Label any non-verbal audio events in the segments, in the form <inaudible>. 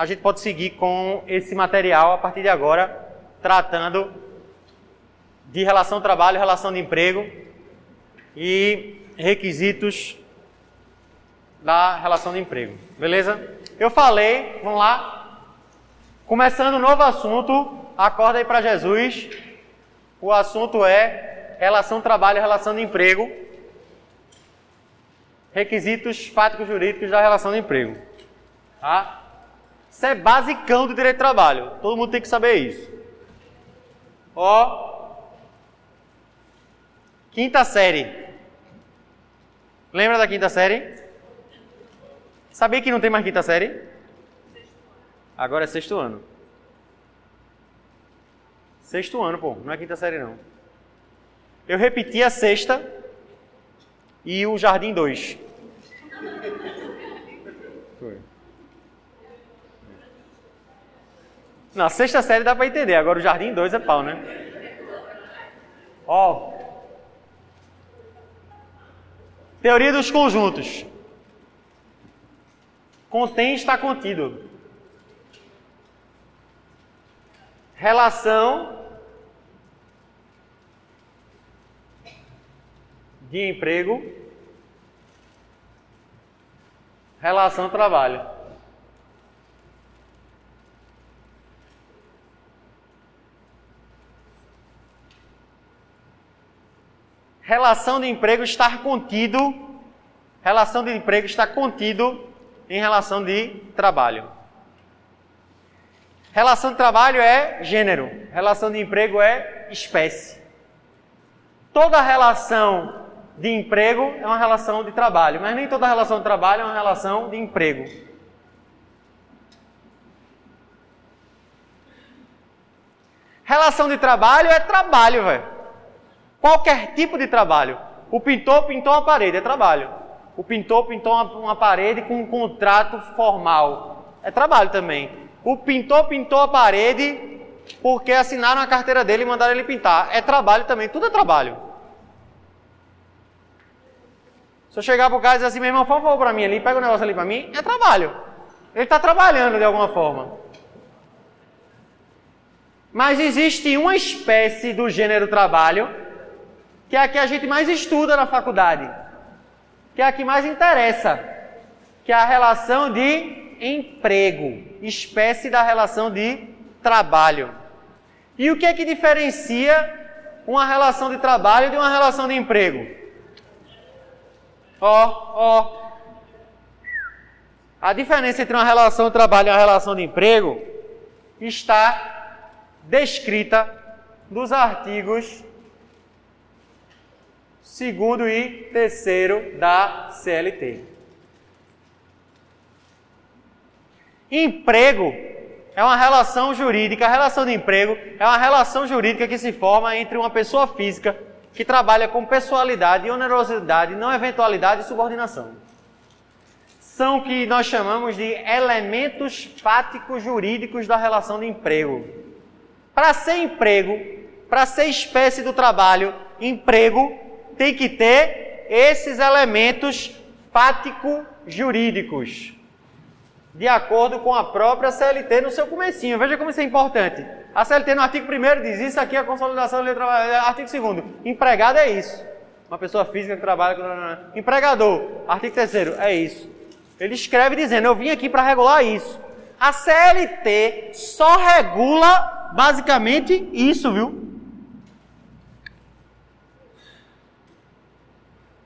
a gente pode seguir com esse material a partir de agora, tratando de relação trabalho, relação de emprego e requisitos da relação de emprego. Beleza? Eu falei, vamos lá. Começando um novo assunto, acorda aí para Jesus. O assunto é relação trabalho, relação de emprego. Requisitos fáticos jurídicos da relação de emprego. Tá? Isso é basicão do direito do trabalho. Todo mundo tem que saber isso. Ó. Quinta série. Lembra da quinta série? Sabia que não tem mais quinta série? Agora é sexto ano. Sexto ano, pô, não é quinta série não. Eu repeti a sexta e o Jardim 2. Na sexta série dá para entender, agora o Jardim 2 é pau, né? Ó. Teoria dos conjuntos. Contém está contido. Relação de emprego, relação trabalho. Relação de emprego estar contido, relação de emprego está contido em relação de trabalho. Relação de trabalho é gênero, relação de emprego é espécie. Toda relação de emprego é uma relação de trabalho, mas nem toda relação de trabalho é uma relação de emprego. Relação de trabalho é trabalho, velho. Qualquer tipo de trabalho. O pintor pintou uma parede, é trabalho. O pintor pintou uma, uma parede com um contrato formal, é trabalho também. O pintor pintou a parede porque assinaram a carteira dele e mandaram ele pintar, é trabalho também, tudo é trabalho. Se eu chegar para o cara e dizer assim, meu irmão, por favor, para mim ali, pega o um negócio ali para mim, é trabalho. Ele está trabalhando de alguma forma. Mas existe uma espécie do gênero trabalho, que é a que a gente mais estuda na faculdade, que é a que mais interessa, que é a relação de emprego, espécie da relação de trabalho. E o que é que diferencia uma relação de trabalho de uma relação de emprego? Ó, ó. A diferença entre uma relação de trabalho e uma relação de emprego está descrita nos artigos 2 e 3 da CLT. Emprego é uma relação jurídica, a relação de emprego é uma relação jurídica que se forma entre uma pessoa física que trabalha com pessoalidade, onerosidade, não eventualidade e subordinação. São o que nós chamamos de elementos fáticos jurídicos da relação de emprego. Para ser emprego, para ser espécie do trabalho, emprego tem que ter esses elementos fático-jurídicos, de acordo com a própria CLT no seu comecinho. Veja como isso é importante. A CLT no artigo 1 diz isso aqui a consolidação do trabalho. Artigo 2 empregado é isso. Uma pessoa física que trabalha com. Empregador, artigo 3 é isso. Ele escreve dizendo: Eu vim aqui para regular isso. A CLT só regula basicamente isso, viu?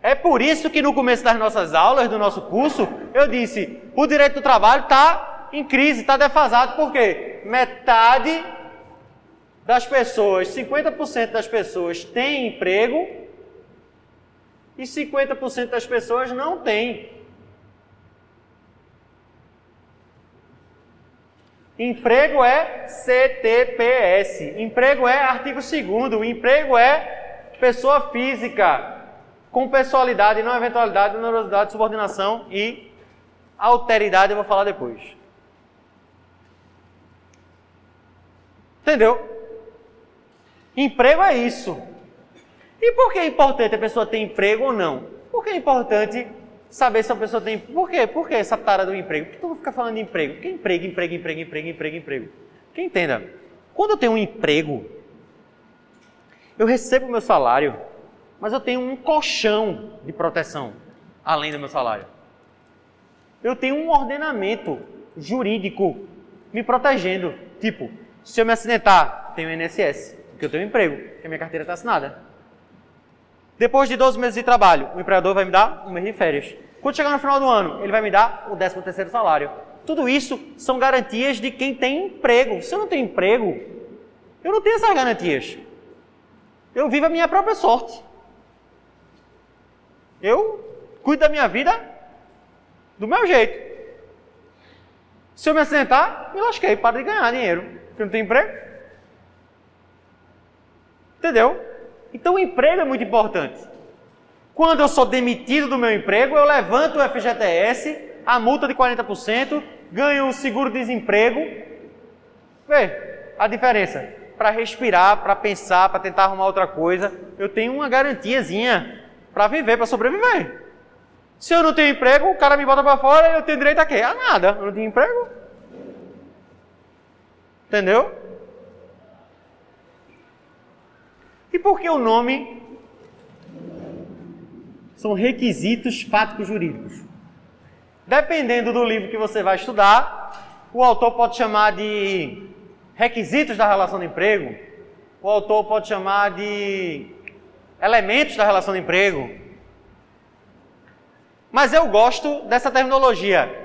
É por isso que no começo das nossas aulas, do nosso curso, eu disse: o direito do trabalho está em crise, está defasado, por quê? Metade das pessoas, 50% das pessoas têm emprego e 50% das pessoas não têm. Emprego é CTPS. Emprego é artigo 2 Emprego é pessoa física com pessoalidade, não eventualidade, onerosidade, subordinação e alteridade, eu vou falar depois. Entendeu? Emprego é isso. E por que é importante a pessoa ter emprego ou não? Por que é importante saber se a pessoa tem. Por quê? Por que essa tara do emprego? Por que tu não fica falando de emprego? Porque emprego, emprego, emprego, emprego, emprego, emprego. Que entenda, quando eu tenho um emprego, eu recebo meu salário, mas eu tenho um colchão de proteção além do meu salário. Eu tenho um ordenamento jurídico me protegendo. Tipo, se eu me acidentar, tenho INSS, porque eu tenho um emprego, porque a minha carteira está assinada. Depois de 12 meses de trabalho, o empregador vai me dar um mês de férias. Quando chegar no final do ano, ele vai me dar o 13 terceiro salário. Tudo isso são garantias de quem tem emprego. Se eu não tenho emprego, eu não tenho essas garantias. Eu vivo a minha própria sorte. Eu cuido da minha vida do meu jeito. Se eu me acidentar, me lasquei, paro de ganhar dinheiro, porque não tenho emprego. Entendeu? Então o emprego é muito importante. Quando eu sou demitido do meu emprego, eu levanto o FGTS, a multa de 40%, ganho o seguro-desemprego. Vê a diferença. Para respirar, para pensar, para tentar arrumar outra coisa, eu tenho uma garantiazinha para viver, para sobreviver. Se eu não tenho emprego, o cara me bota para fora e eu tenho direito a quê? A nada. Eu não tenho emprego. Entendeu? E por que o nome são requisitos fáticos jurídicos? Dependendo do livro que você vai estudar, o autor pode chamar de requisitos da relação de emprego, o autor pode chamar de elementos da relação de emprego, mas eu gosto dessa terminologia.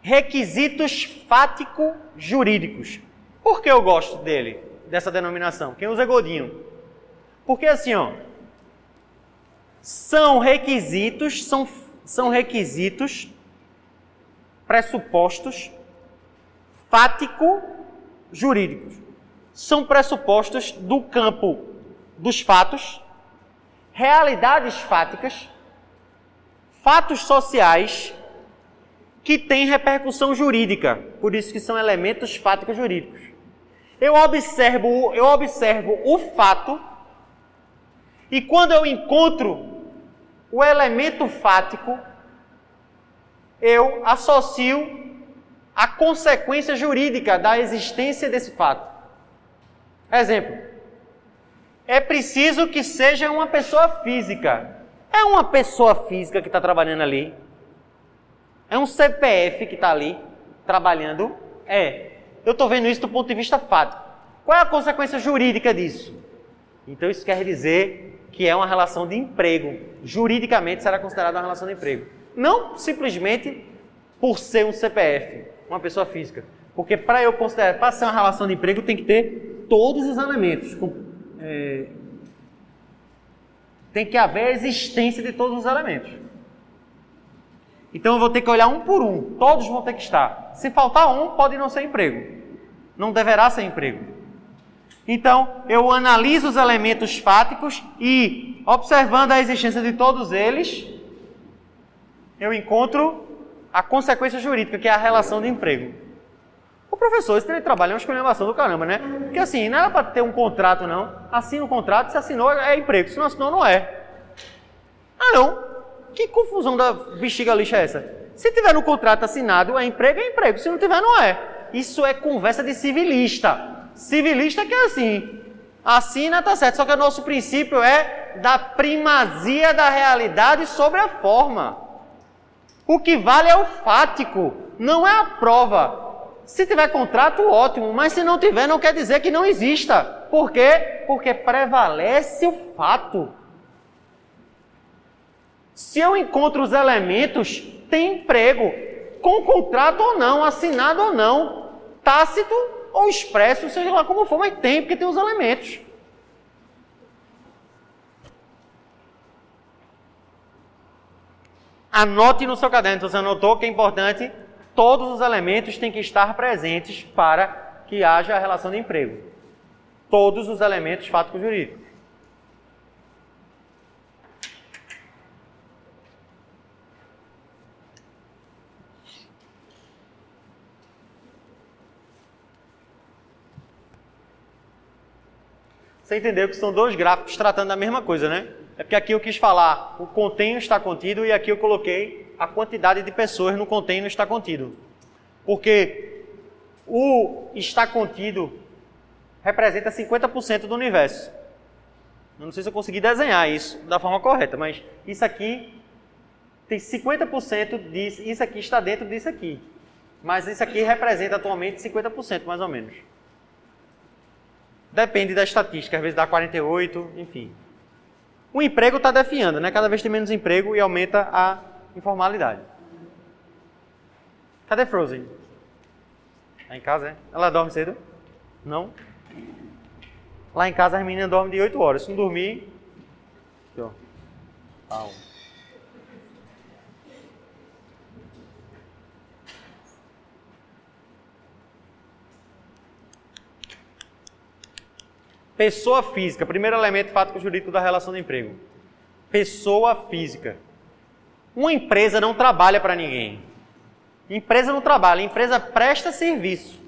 Requisitos fático-jurídicos. Por que eu gosto dele, dessa denominação? Quem usa é Godinho. Porque assim, ó, são requisitos, são, são requisitos, pressupostos fático-jurídicos. São pressupostos do campo dos fatos, realidades fáticas fatos sociais que têm repercussão jurídica, por isso que são elementos fáticos jurídicos. Eu observo, eu observo o fato e quando eu encontro o elemento fático, eu associo a consequência jurídica da existência desse fato. Exemplo: é preciso que seja uma pessoa física é uma pessoa física que está trabalhando ali? É um CPF que está ali trabalhando? É. Eu estou vendo isso do ponto de vista fático. Qual é a consequência jurídica disso? Então isso quer dizer que é uma relação de emprego. Juridicamente será considerada uma relação de emprego. Não simplesmente por ser um CPF, uma pessoa física. Porque para eu considerar, para ser uma relação de emprego, tem que ter todos os elementos. É, tem que haver a existência de todos os elementos. Então eu vou ter que olhar um por um, todos vão ter que estar. Se faltar um, pode não ser emprego. Não deverá ser emprego. Então, eu analiso os elementos fáticos e, observando a existência de todos eles, eu encontro a consequência jurídica, que é a relação de emprego. O professor, esse trabalho é uma escolhambação do caramba, né? Porque assim, não era para ter um contrato, não. Assina o um contrato, se assinou é emprego, se não assinou, não é. Ah, não. Que confusão da bexiga lixa é essa? Se tiver no contrato assinado, é emprego, é emprego. Se não tiver, não é. Isso é conversa de civilista. Civilista que é assim. Assina, tá certo. Só que o nosso princípio é da primazia da realidade sobre a forma. O que vale é o fático, não é a prova. Se tiver contrato, ótimo, mas se não tiver, não quer dizer que não exista. Por quê? Porque prevalece o fato. Se eu encontro os elementos, tem emprego, com contrato ou não, assinado ou não, tácito ou expresso, seja lá como for, mas tem, porque tem os elementos. Anote no seu caderno, se você anotou, que é importante todos os elementos têm que estar presentes para que haja a relação de emprego. Todos os elementos fáticos jurídicos. Você entendeu que são dois gráficos tratando da mesma coisa, né? É porque aqui eu quis falar o contém está contido e aqui eu coloquei a quantidade de pessoas no contém está contido. Porque o está contido representa 50% do universo. Eu não sei se eu consegui desenhar isso da forma correta, mas isso aqui tem 50% disso, isso aqui está dentro disso aqui. Mas isso aqui representa atualmente 50% mais ou menos. Depende da estatística, às vezes dá 48, enfim. O emprego está definhando, né? Cada vez tem menos emprego e aumenta a informalidade. Cadê Frozen? Tá em casa, é? Ela dorme cedo? Não? Lá em casa as meninas dormem de 8 horas. Se não dormir. Aqui, ó. Pau. Pessoa física, primeiro elemento fático jurídico da relação de emprego. Pessoa física. Uma empresa não trabalha para ninguém. Empresa não trabalha, empresa presta serviço.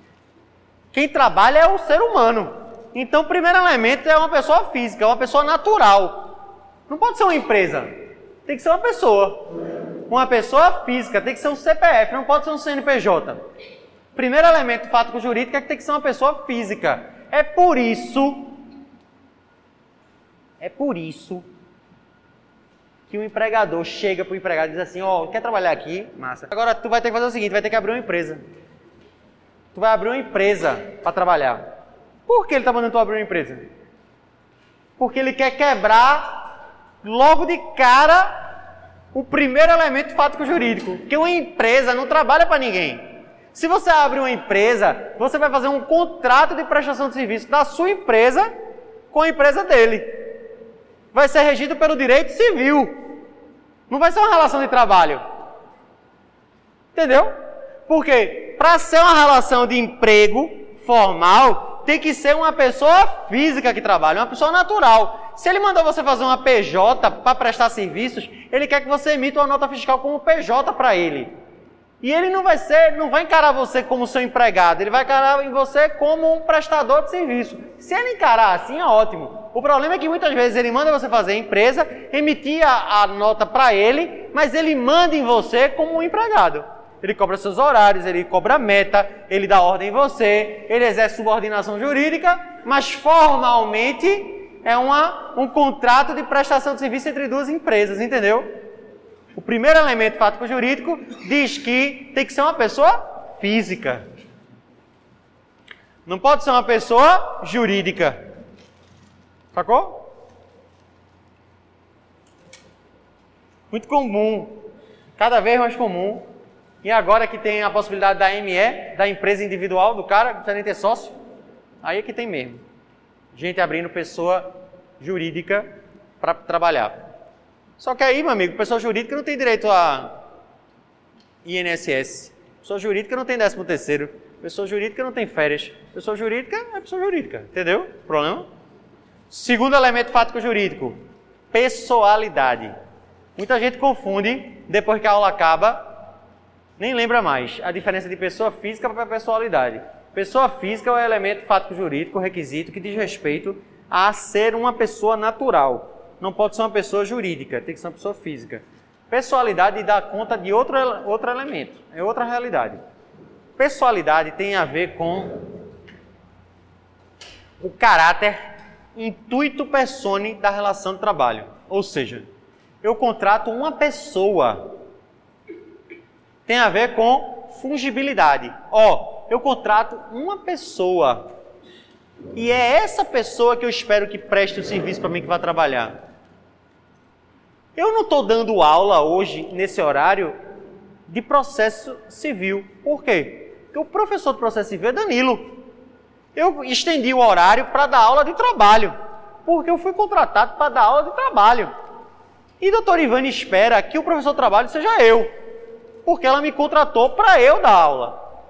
Quem trabalha é o ser humano. Então, o primeiro elemento é uma pessoa física, uma pessoa natural. Não pode ser uma empresa, tem que ser uma pessoa. Uma pessoa física, tem que ser um CPF, não pode ser um CNPJ. Primeiro elemento fático jurídico é que tem que ser uma pessoa física. É por isso é por isso que o empregador chega para o empregado e diz assim, ó, oh, quer trabalhar aqui? Massa. Agora tu vai ter que fazer o seguinte, vai ter que abrir uma empresa. Tu vai abrir uma empresa para trabalhar. Por que ele está mandando tu abrir uma empresa? Porque ele quer quebrar logo de cara o primeiro elemento fático jurídico, que uma empresa não trabalha para ninguém. Se você abre uma empresa, você vai fazer um contrato de prestação de serviço da sua empresa com a empresa dele vai ser regido pelo direito civil. Não vai ser uma relação de trabalho. Entendeu? Porque para ser uma relação de emprego formal, tem que ser uma pessoa física que trabalha, uma pessoa natural. Se ele mandou você fazer uma PJ para prestar serviços, ele quer que você emita uma nota fiscal como PJ para ele. E ele não vai ser, não vai encarar você como seu empregado, ele vai encarar em você como um prestador de serviço. Se ele encarar assim, é ótimo. O problema é que muitas vezes ele manda você fazer a empresa, emitir a, a nota para ele, mas ele manda em você como um empregado. Ele cobra seus horários, ele cobra meta, ele dá ordem em você, ele exerce subordinação jurídica, mas formalmente é uma, um contrato de prestação de serviço entre duas empresas, entendeu? O primeiro elemento fático jurídico diz que tem que ser uma pessoa física. Não pode ser uma pessoa jurídica. Sacou? Muito comum, cada vez mais comum. E agora que tem a possibilidade da ME, da empresa individual do cara, não precisa nem ter sócio, aí é que tem mesmo. Gente abrindo pessoa jurídica para trabalhar. Só que aí, meu amigo, pessoa jurídica não tem direito a INSS. Pessoa jurídica não tem décimo terceiro. Pessoa jurídica não tem férias. Pessoa jurídica é pessoa jurídica. Entendeu? Problema? Segundo elemento fático jurídico, pessoalidade. Muita gente confunde, depois que a aula acaba, nem lembra mais a diferença de pessoa física para pessoalidade. Pessoa física é o elemento fático jurídico, requisito que diz respeito a ser uma pessoa natural não pode ser uma pessoa jurídica, tem que ser uma pessoa física. Pessoalidade dá conta de outro, outro elemento, é outra realidade. Pessoalidade tem a ver com o caráter intuito persone da relação de trabalho. Ou seja, eu contrato uma pessoa. Tem a ver com fungibilidade. Ó, eu contrato uma pessoa. E é essa pessoa que eu espero que preste o serviço para mim que vai trabalhar. Eu não estou dando aula hoje, nesse horário, de processo civil. Por quê? Porque o professor de processo civil é Danilo. Eu estendi o horário para dar aula de trabalho, porque eu fui contratado para dar aula de trabalho. E doutor Ivane espera que o professor de trabalho seja eu, porque ela me contratou para eu dar aula.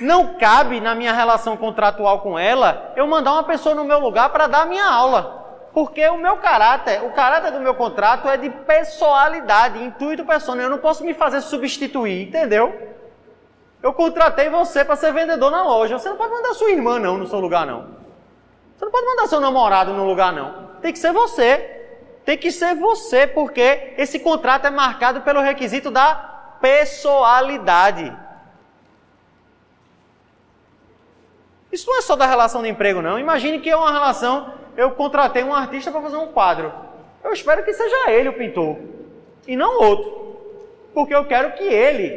Não cabe na minha relação contratual com ela eu mandar uma pessoa no meu lugar para dar a minha aula. Porque o meu caráter, o caráter do meu contrato é de pessoalidade, intuito pessoal. Eu não posso me fazer substituir, entendeu? Eu contratei você para ser vendedor na loja. Você não pode mandar sua irmã não no seu lugar não. Você não pode mandar seu namorado no lugar não. Tem que ser você. Tem que ser você, porque esse contrato é marcado pelo requisito da pessoalidade. Isso não é só da relação de emprego, não. Imagine que é uma relação, eu contratei um artista para fazer um quadro. Eu espero que seja ele o pintor, e não outro. Porque eu quero que ele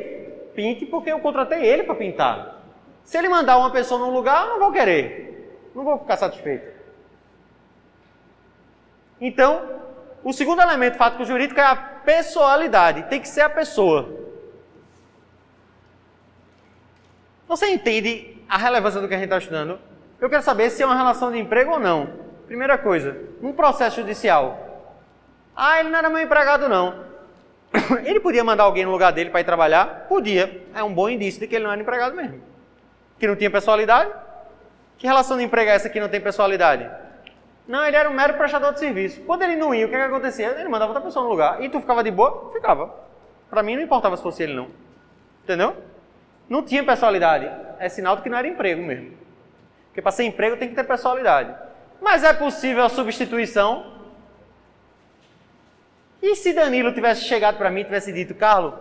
pinte, porque eu contratei ele para pintar. Se ele mandar uma pessoa num lugar, eu não vou querer. Não vou ficar satisfeito. Então, o segundo elemento fático jurídico é a pessoalidade. Tem que ser a pessoa. Você entende a relevância do que a gente está estudando, eu quero saber se é uma relação de emprego ou não. Primeira coisa, um processo judicial. Ah, ele não era meu empregado, não. <coughs> Ele podia mandar alguém no lugar dele para ir trabalhar? Podia. É um bom indício de que ele não era empregado mesmo. Que não tinha personalidade? Que relação de emprego é essa que não tem personalidade? Não, ele era um mero prestador de serviço. Quando ele não ia, o que, que acontecia? Ele mandava outra pessoa no lugar. E tu ficava de boa? Ficava. Para mim não importava se fosse ele não. Entendeu? Não tinha personalidade. É sinal de que não era emprego mesmo. Porque para ser emprego tem que ter personalidade. Mas é possível a substituição? E se Danilo tivesse chegado para mim e tivesse dito, Carlos,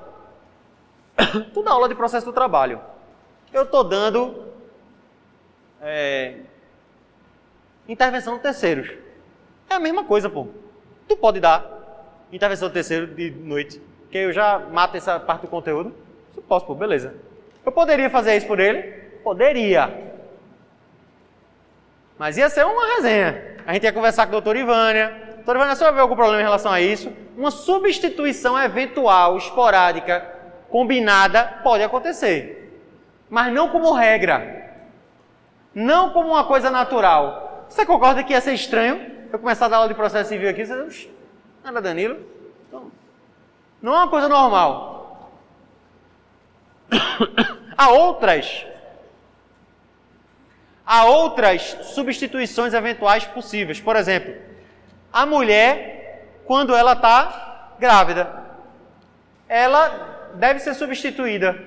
<coughs> tu dá aula de processo do trabalho. Eu estou dando é, intervenção de terceiros. É a mesma coisa, pô. Tu pode dar intervenção de terceiro de noite, que eu já mato essa parte do conteúdo. Eu posso, pô, beleza. Eu poderia fazer isso por ele? Poderia. Mas ia ser uma resenha. A gente ia conversar com a doutora Ivânia. Doutora Ivânia, você vai ver algum problema em relação a isso? Uma substituição eventual, esporádica, combinada, pode acontecer. Mas não como regra. Não como uma coisa natural. Você concorda que ia ser estranho eu começar a dar aula de processo civil aqui? Você, nada, Danilo. Então, não é uma coisa normal. <coughs> Há outras há outras substituições eventuais possíveis. Por exemplo, a mulher, quando ela está grávida, ela deve ser substituída,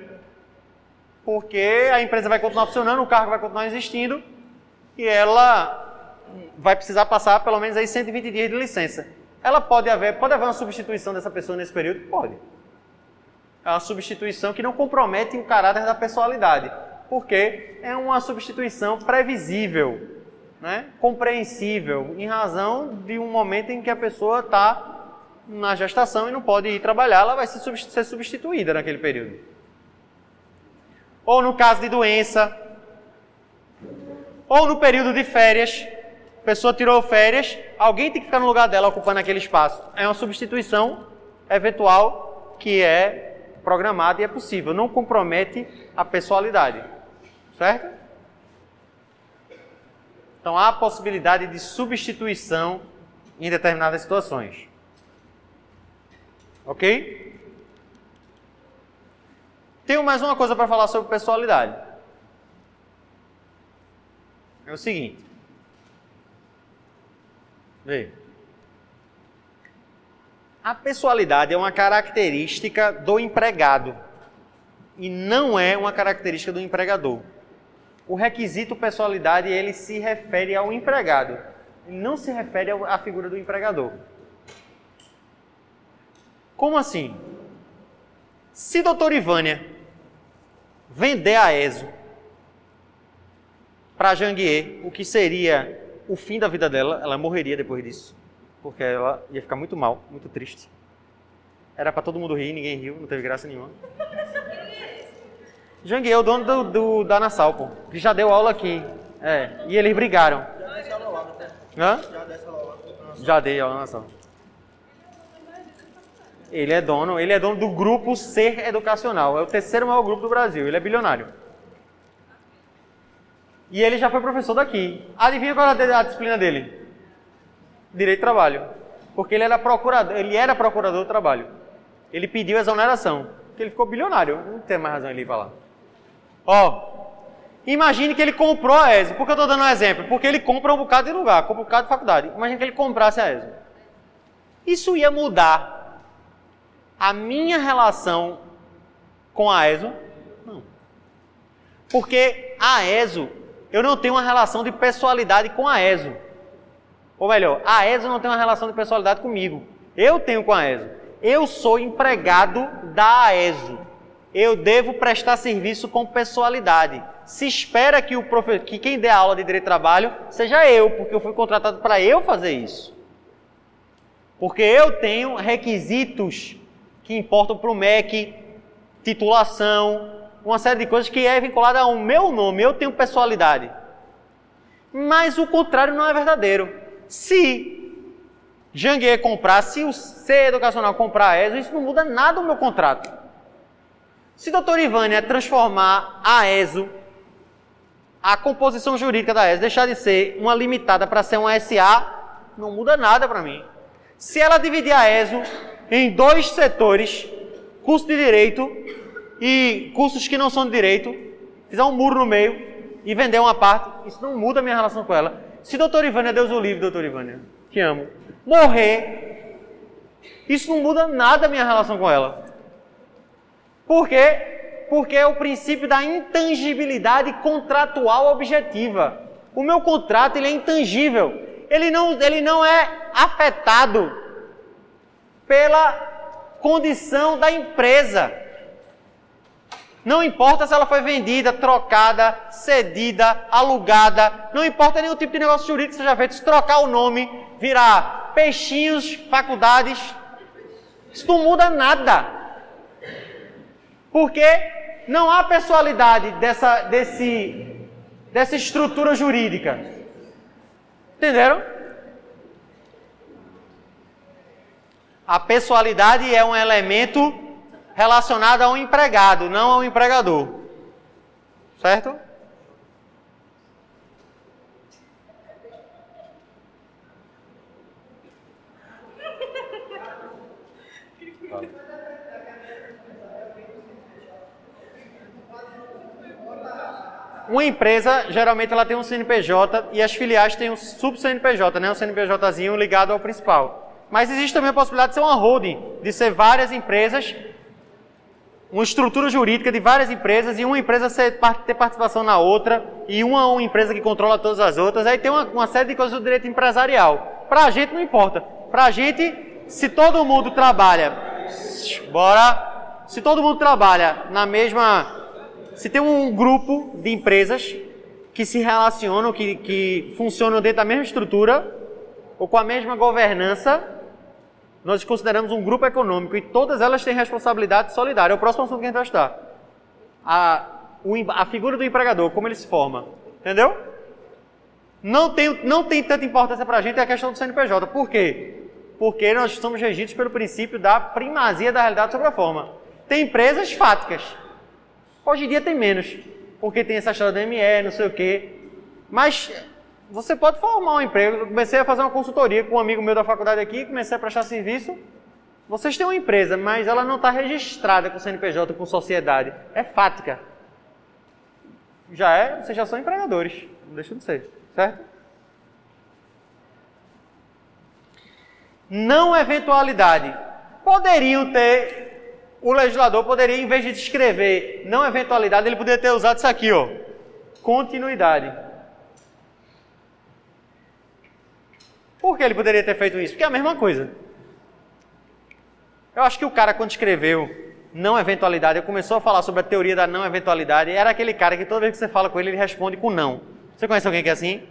porque a empresa vai continuar funcionando, o cargo vai continuar existindo e ela vai precisar passar pelo menos aí 120 dias de licença. Ela pode haver, pode haver uma substituição dessa pessoa nesse período? Pode é uma substituição que não compromete o caráter da personalidade, porque é uma substituição previsível, né? compreensível, em razão de um momento em que a pessoa está na gestação e não pode ir trabalhar, ela vai ser substituída naquele período. Ou no caso de doença, ou no período de férias, a pessoa tirou férias, alguém tem que ficar no lugar dela ocupando aquele espaço. É uma substituição eventual que é programado e é possível, não compromete a pessoalidade. Certo? Então há a possibilidade de substituição em determinadas situações. Ok? Tenho mais uma coisa para falar sobre pessoalidade. É o seguinte. Veja. A pessoalidade é uma característica do empregado e não é uma característica do empregador. O requisito pessoalidade ele se refere ao empregado, não se refere à figura do empregador. Como assim? Se doutora Ivânia vender a ESO para Janguier, o que seria o fim da vida dela, ela morreria depois disso porque ela ia ficar muito mal, muito triste. Era para todo mundo rir, ninguém riu, não teve graça nenhuma. Jangue é o dono do, do, da Nassau, pô. Ele já deu aula aqui. É, e eles brigaram. Hã? Já dei aula na Nassau. Ele é dono, ele é dono do grupo Ser Educacional. É o terceiro maior grupo do Brasil. Ele é bilionário. E ele já foi professor daqui. Adivinha qual é a disciplina dele? Direito do trabalho. Porque ele era procurador, ele era procurador do trabalho. Ele pediu exoneração, porque ele ficou bilionário. Não tem mais razão ele ir para lá. Ó, imagine que ele comprou a ESO. Por que eu estou dando um exemplo? Porque ele compra um bocado de lugar, compra um bocado de faculdade. Imagine que ele comprasse a ESO. Isso ia mudar a minha relação com a ESO? Não. Porque a ESO, eu não tenho uma relação de pessoalidade com a ESO. Ou melhor, a ESO não tem uma relação de pessoalidade comigo. Eu tenho com a ESO. Eu sou empregado da ESO. Eu devo prestar serviço com pessoalidade. Se espera que, o que quem dê aula de direito de trabalho seja eu, porque eu fui contratado para eu fazer isso. Porque eu tenho requisitos que importam para o MEC, titulação, uma série de coisas que é vinculada ao meu nome. Eu tenho pessoalidade. Mas o contrário não é verdadeiro. Se Janguier comprar, se o C Educacional comprar a ESO, isso não muda nada no meu contrato. Se doutor Ivânia transformar a ESO, a composição jurídica da ESO, deixar de ser uma limitada para ser uma SA, não muda nada para mim. Se ela dividir a ESO em dois setores, curso de direito e cursos que não são de direito, fizer um muro no meio e vender uma parte, isso não muda a minha relação com ela. Se doutor Ivânia, Deus o livre, doutor Ivânia, te amo, morrer, isso não muda nada a minha relação com ela. Por quê? Porque é o princípio da intangibilidade contratual objetiva. O meu contrato ele é intangível. Ele não, ele não é afetado pela condição da empresa. Não importa se ela foi vendida, trocada, cedida, alugada, não importa nenhum tipo de negócio jurídico que seja feito, se trocar o nome, virar peixinhos, faculdades, isso não muda nada. Porque não há pessoalidade dessa, desse, dessa estrutura jurídica. Entenderam? A pessoalidade é um elemento relacionado a um empregado, não ao empregador. Certo? Uma empresa, geralmente ela tem um CNPJ e as filiais têm um sub-CNPJ, né? um CNPJzinho ligado ao principal. Mas existe também a possibilidade de ser uma holding, de ser várias empresas uma estrutura jurídica de várias empresas e uma empresa ter participação na outra e uma, uma empresa que controla todas as outras. Aí tem uma, uma série de coisas do direito empresarial. Para a gente não importa. Para a gente, se todo mundo trabalha, bora, se todo mundo trabalha na mesma, se tem um grupo de empresas que se relacionam, que, que funcionam dentro da mesma estrutura ou com a mesma governança, nós consideramos um grupo econômico e todas elas têm responsabilidade solidária. É o próximo assunto que a gente vai estudar. A, o, a figura do empregador, como ele se forma. Entendeu? Não tem, não tem tanta importância para a gente a questão do CNPJ. Por quê? Porque nós somos regidos pelo princípio da primazia da realidade sobre a forma. Tem empresas fáticas. Hoje em dia tem menos, porque tem essa história do ME, não sei o quê. Mas você pode formar um emprego. Eu comecei a fazer uma consultoria com um amigo meu da faculdade aqui, comecei a prestar serviço. Vocês têm uma empresa, mas ela não está registrada com CNPJ, com sociedade. É fática. Já é, vocês já são empregadores. Não deixa de ser, certo? Não eventualidade. Poderiam ter, o legislador poderia, em vez de escrever não eventualidade, ele poderia ter usado isso aqui, ó. Continuidade. Por que ele poderia ter feito isso? Porque é a mesma coisa. Eu acho que o cara, quando escreveu não eventualidade, ele começou a falar sobre a teoria da não eventualidade, era aquele cara que toda vez que você fala com ele, ele responde com não. Você conhece alguém que é assim?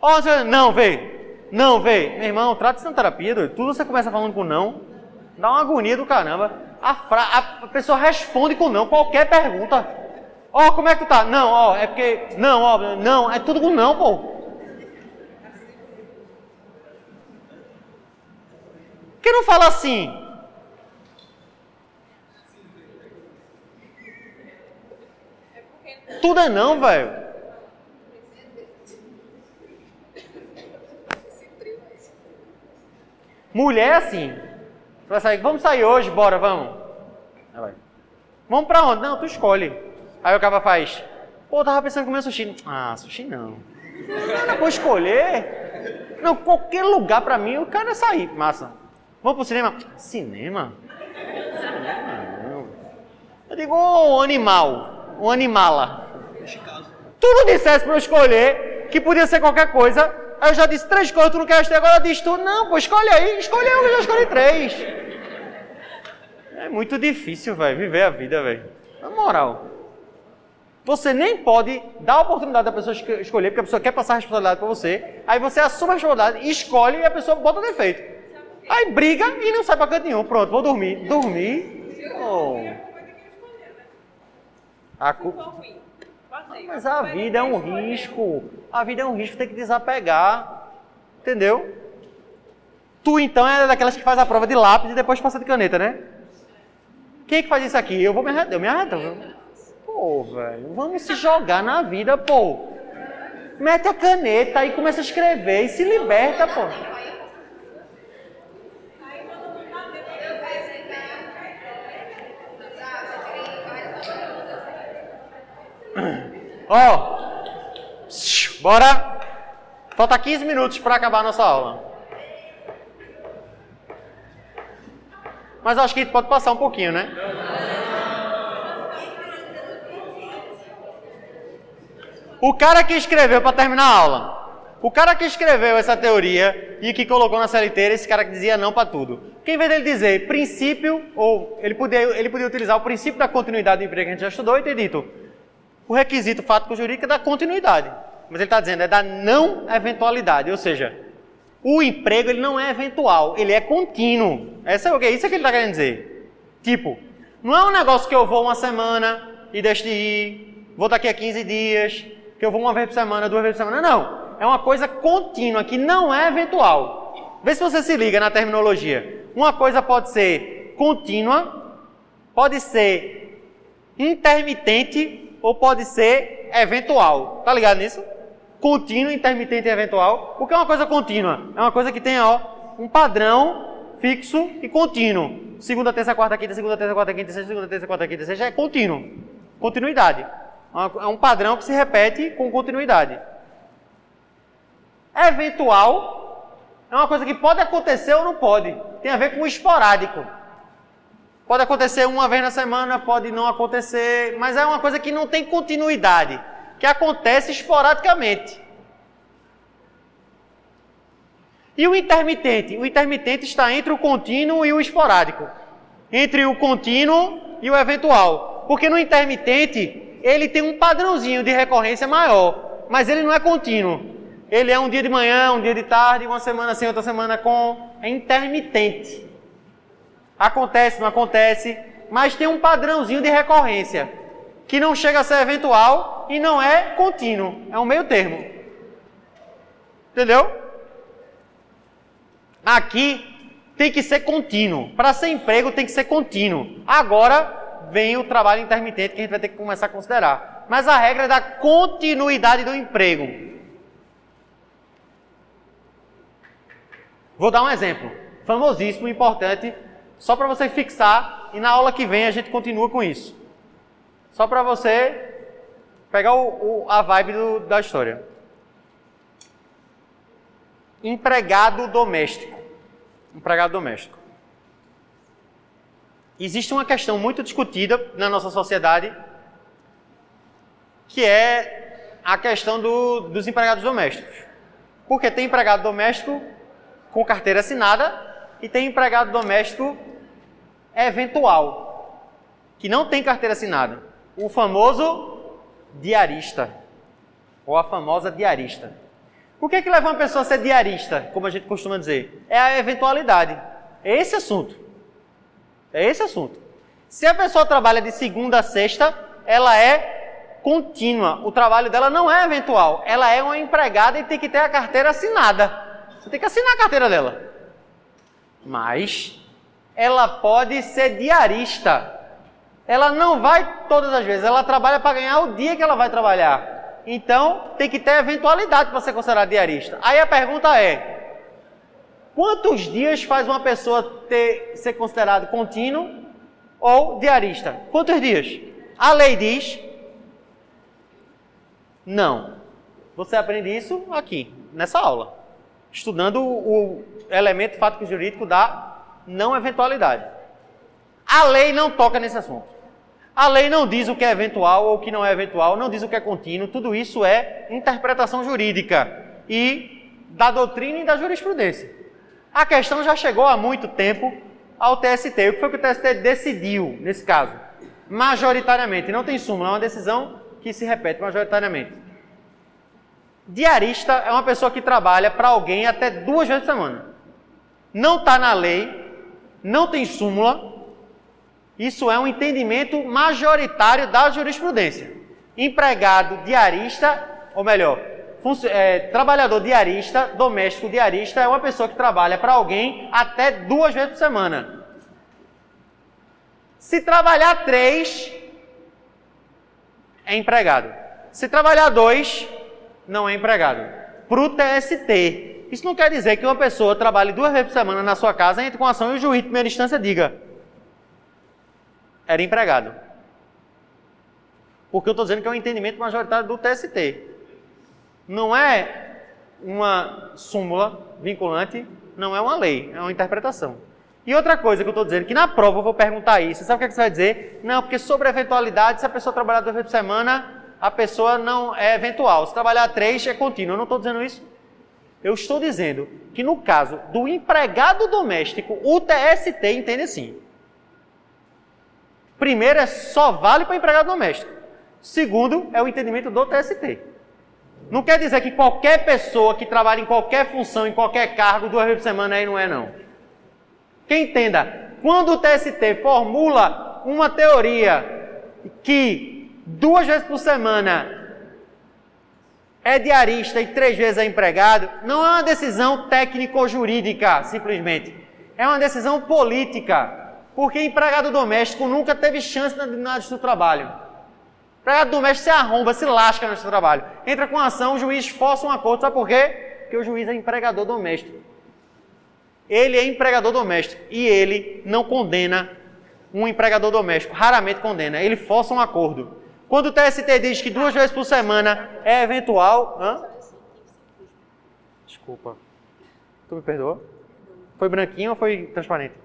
Oh, você, não, vê. Não, vê. Meu irmão, trata isso na terapia, doido. Tudo você começa falando com não. Dá uma agonia do caramba. A, fra... a pessoa responde com não, qualquer pergunta. Ó, oh, como é que tu tá? Não, ó, oh, é porque. Não, ó, oh, não, é tudo com não, pô. Que não fala assim? Tudo é não, velho. Mulher é assim. Vai sair, vamos sair hoje, bora, vamos. Vamos pra onde? Não, tu escolhe. Aí o cara faz, pô, tava pensando em comer sushi. Ah, sushi não. Não, vou escolher. Não, qualquer lugar pra mim, o cara é sair. Massa. Vamos pro cinema? Cinema? Cinema não. Eu digo um animal, um animala. Tudo dissesse para eu escolher que podia ser qualquer coisa, Aí eu já disse três coisas, tu não quer ter, agora diz tu. Não, pô, escolhe aí, escolhe eu, eu já escolhi três. É muito difícil, velho, viver a vida, velho. Na moral. Você nem pode dar a oportunidade da pessoa escolher, porque a pessoa quer passar a responsabilidade para você. Aí você assume a responsabilidade, escolhe e a pessoa bota defeito. Aí briga e não sai para canto nenhum. Pronto, vou dormir. Dormir. Oh. A culpa. Mas a vida é um risco. A vida é um risco, tem que desapegar. Entendeu? Tu então é daquelas que faz a prova de lápis e depois passa de caneta, né? Quem é que faz isso aqui? Eu vou me arretar. Eu me arreto. Pô, velho, vamos se jogar na vida, pô. Mete a caneta e começa a escrever e se liberta, pô. Ó, oh, bora. Falta 15 minutos para acabar a nossa aula. Mas acho que pode passar um pouquinho, né? O cara que escreveu, para terminar a aula, o cara que escreveu essa teoria e que colocou na CLT era esse cara que dizia não para tudo. Que em vez dele dizer princípio, ou ele podia, ele podia utilizar o princípio da continuidade do emprego que a gente já estudou e ter dito o requisito fático jurídico é da continuidade. Mas ele está dizendo é da não eventualidade, ou seja, o emprego ele não é eventual, ele é contínuo. Essa é o que? Isso é que ele está querendo dizer. Tipo, não é um negócio que eu vou uma semana e deixo de ir, vou daqui a 15 dias, que eu vou uma vez por semana, duas vezes por semana. Não. É uma coisa contínua, que não é eventual. Vê se você se liga na terminologia. Uma coisa pode ser contínua, pode ser intermitente ou pode ser eventual. Tá ligado nisso? Contínuo, intermitente e eventual. O que é uma coisa contínua? É uma coisa que tem ó, um padrão fixo e contínuo. Segunda, terça, quarta, quinta, segunda, terça, quarta, quinta, sexta, segunda, terça, quarta, quinta, sexta é contínuo. Continuidade. É um padrão que se repete com continuidade. Eventual é uma coisa que pode acontecer ou não pode. Tem a ver com esporádico. Pode acontecer uma vez na semana, pode não acontecer, mas é uma coisa que não tem continuidade, que acontece esporadicamente. E o intermitente? O intermitente está entre o contínuo e o esporádico. Entre o contínuo e o eventual. Porque no intermitente, ele tem um padrãozinho de recorrência maior, mas ele não é contínuo. Ele é um dia de manhã, um dia de tarde, uma semana sem, outra semana com. É intermitente. Acontece, não acontece, mas tem um padrãozinho de recorrência, que não chega a ser eventual e não é contínuo. É um meio termo. Entendeu? Aqui tem que ser contínuo. Para ser emprego tem que ser contínuo. Agora vem o trabalho intermitente que a gente vai ter que começar a considerar. Mas a regra é da continuidade do emprego. Vou dar um exemplo, famosíssimo, importante, só para você fixar e na aula que vem a gente continua com isso. Só para você pegar o, o, a vibe do, da história. Empregado doméstico. Empregado doméstico. Existe uma questão muito discutida na nossa sociedade, que é a questão do, dos empregados domésticos. Porque tem empregado doméstico com carteira assinada e tem empregado doméstico eventual, que não tem carteira assinada. O famoso diarista, ou a famosa diarista. O que é que leva uma pessoa a ser diarista, como a gente costuma dizer? É a eventualidade. É esse assunto. É esse assunto. Se a pessoa trabalha de segunda a sexta, ela é contínua. O trabalho dela não é eventual. Ela é uma empregada e tem que ter a carteira assinada. Você tem que assinar a carteira dela. Mas ela pode ser diarista. Ela não vai todas as vezes, ela trabalha para ganhar o dia que ela vai trabalhar. Então, tem que ter eventualidade para ser considerada diarista. Aí a pergunta é: Quantos dias faz uma pessoa ter, ser considerado contínuo ou diarista? Quantos dias? A lei diz não. Você aprende isso aqui, nessa aula, estudando o, elemento fático jurídico da não eventualidade. A lei não toca nesse assunto. A lei não diz o que é eventual ou o que não é eventual, não diz o que é contínuo, tudo isso é interpretação jurídica. E da doutrina e da jurisprudência. A questão já chegou há muito tempo ao TST. O que foi que o TST decidiu nesse caso? Majoritariamente, não tem súmula, é uma decisão que se repete majoritariamente. Diarista é uma pessoa que trabalha para alguém até duas vezes por semana. Não está na lei, não tem súmula. Isso é um entendimento majoritário da jurisprudência. Empregado diarista, ou melhor, é, trabalhador diarista, doméstico diarista, é uma pessoa que trabalha para alguém até duas vezes por semana. Se trabalhar três, é empregado. Se trabalhar dois, não é empregado. Para o TST. Isso não quer dizer que uma pessoa trabalhe duas vezes por semana na sua casa, entre com ação e o juiz de primeira instância diga: era empregado. Porque eu estou dizendo que é um entendimento majoritário do TST não é uma súmula vinculante, não é uma lei, é uma interpretação. E outra coisa que eu estou dizendo, que na prova eu vou perguntar isso, sabe o que, é que você vai dizer? Não, porque sobre eventualidade, se a pessoa trabalhar duas vezes por semana, a pessoa não é eventual. Se trabalhar três, é contínuo. Eu não estou dizendo isso. Eu estou dizendo que no caso do empregado doméstico, o TST entende assim. Primeiro, é só vale para empregado doméstico. Segundo, é o entendimento do TST. Não quer dizer que qualquer pessoa que trabalha em qualquer função, em qualquer cargo, duas vezes por semana aí não é, não. Que entenda, quando o TST formula uma teoria que duas vezes por semana é diarista e três vezes é empregado, não é uma decisão técnico-jurídica, simplesmente. É uma decisão política. Porque empregado doméstico nunca teve chance na, na do trabalho. Empregado doméstico se arromba, se lasca no seu trabalho. Entra com ação, o juiz força um acordo. Sabe por quê? Porque o juiz é empregador doméstico. Ele é empregador doméstico e ele não condena um empregador doméstico. Raramente condena. Ele força um acordo. Quando o TST diz que duas vezes por semana é eventual. Hã? Desculpa. Tu me perdoou? Foi branquinho ou foi transparente?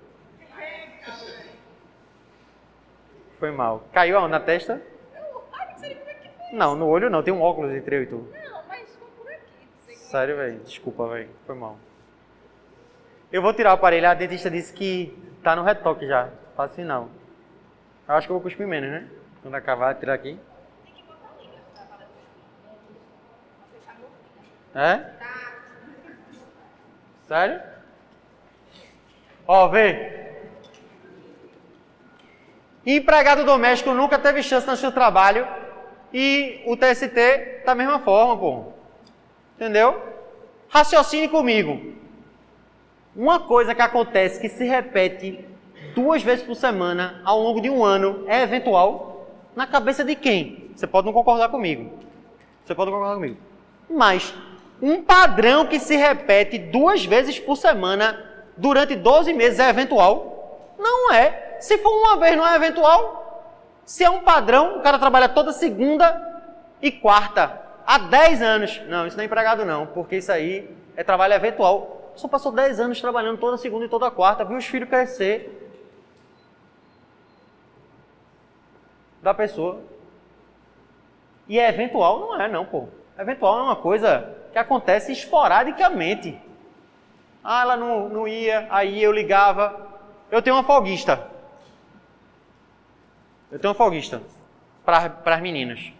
Foi mal. Caiu? Na testa? Não, no olho não, tem um óculos entre eu e tu. Não, mas por aqui. Sério, velho? Desculpa, velho. Foi mal. Eu vou tirar o aparelho, a dentista disse que tá no retoque já. Faz final. Eu acho que eu vou cuspir menos, né? Quando acabar, tirar aqui. É? Tá. Sério? Ó, vê. Empregado doméstico nunca teve chance no seu trabalho e o TST da mesma forma, pô. Entendeu? Raciocine comigo. Uma coisa que acontece que se repete duas vezes por semana ao longo de um ano é eventual na cabeça de quem? Você pode não concordar comigo. Você pode não concordar comigo. Mas um padrão que se repete duas vezes por semana durante 12 meses é eventual? Não é. Se for uma vez, não é eventual? Se é um padrão, o cara trabalha toda segunda e quarta, há 10 anos. Não, isso não é empregado não, porque isso aí é trabalho eventual. Só passou 10 anos trabalhando toda segunda e toda quarta, viu os filhos crescer. Da pessoa. E é eventual? Não é não, pô. Eventual é uma coisa que acontece esporadicamente. Ah, ela não, não ia, aí eu ligava. Eu tenho uma folguista. Eu tenho uma folguista para as meninas.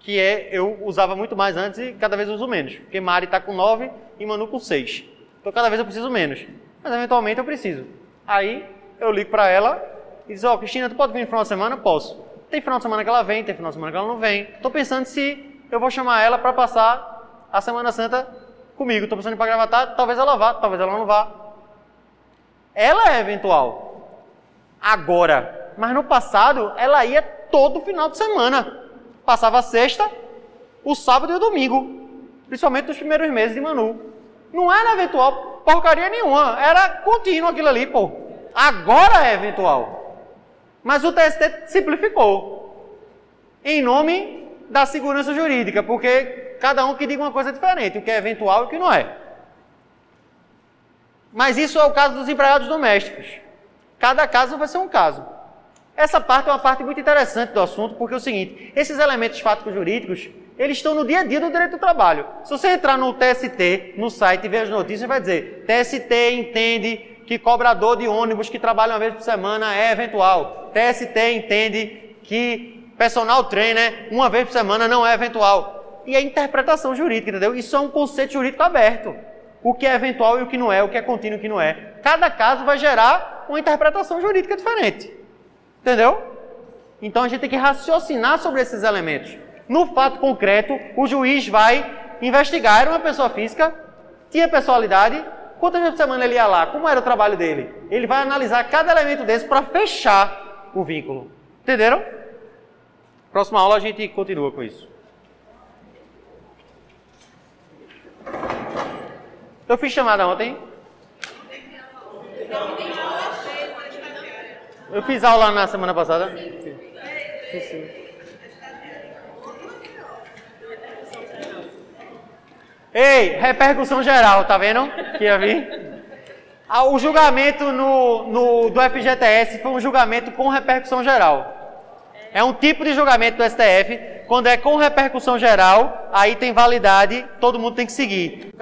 Que é, eu usava muito mais antes e cada vez uso menos. Porque Mari está com 9 e Manu com 6. Então cada vez eu preciso menos. Mas eventualmente eu preciso. Aí eu ligo para ela e diz, ó, oh, Cristina, tu pode vir no final de semana? Posso. Tem final de semana que ela vem, tem final de semana que ela não vem. Estou pensando se eu vou chamar ela para passar a Semana Santa comigo. Estou pensando em ir para Gravatar, talvez ela vá, talvez ela não vá. Ela é eventual. Agora, mas no passado ela ia todo final de semana. Passava a sexta, o sábado e o domingo. Principalmente nos primeiros meses de Manu. Não era eventual porcaria nenhuma. Era contínuo aquilo ali, pô. Agora é eventual. Mas o TST simplificou. Em nome da segurança jurídica, porque cada um que diga uma coisa diferente, o que é eventual e o que não é. Mas isso é o caso dos empregados domésticos. Cada caso vai ser um caso. Essa parte é uma parte muito interessante do assunto, porque é o seguinte: esses elementos fáticos jurídicos, eles estão no dia a dia do direito do trabalho. Se você entrar no TST, no site e ver as notícias, vai dizer: TST entende que cobrador de ônibus que trabalha uma vez por semana é eventual. TST entende que personal trainer uma vez por semana não é eventual. E é interpretação jurídica, entendeu? Isso é um conceito jurídico aberto. O que é eventual e o que não é, o que é contínuo e o que não é. Cada caso vai gerar uma interpretação jurídica diferente. Entendeu? Então a gente tem que raciocinar sobre esses elementos. No fato concreto, o juiz vai investigar. Era uma pessoa física, tinha personalidade. Quantas vezes por semana ele ia lá? Como era o trabalho dele? Ele vai analisar cada elemento desse para fechar o vínculo. Entenderam? Próxima aula a gente continua com isso. Eu fiz chamada ontem. Eu fiz aula na semana passada. Fiz sim. Ei, repercussão geral, tá vendo? Que ia vir. Ah, o julgamento no, no, do FGTS foi um julgamento com repercussão geral. É um tipo de julgamento do STF. Quando é com repercussão geral, aí tem validade, todo mundo tem que seguir.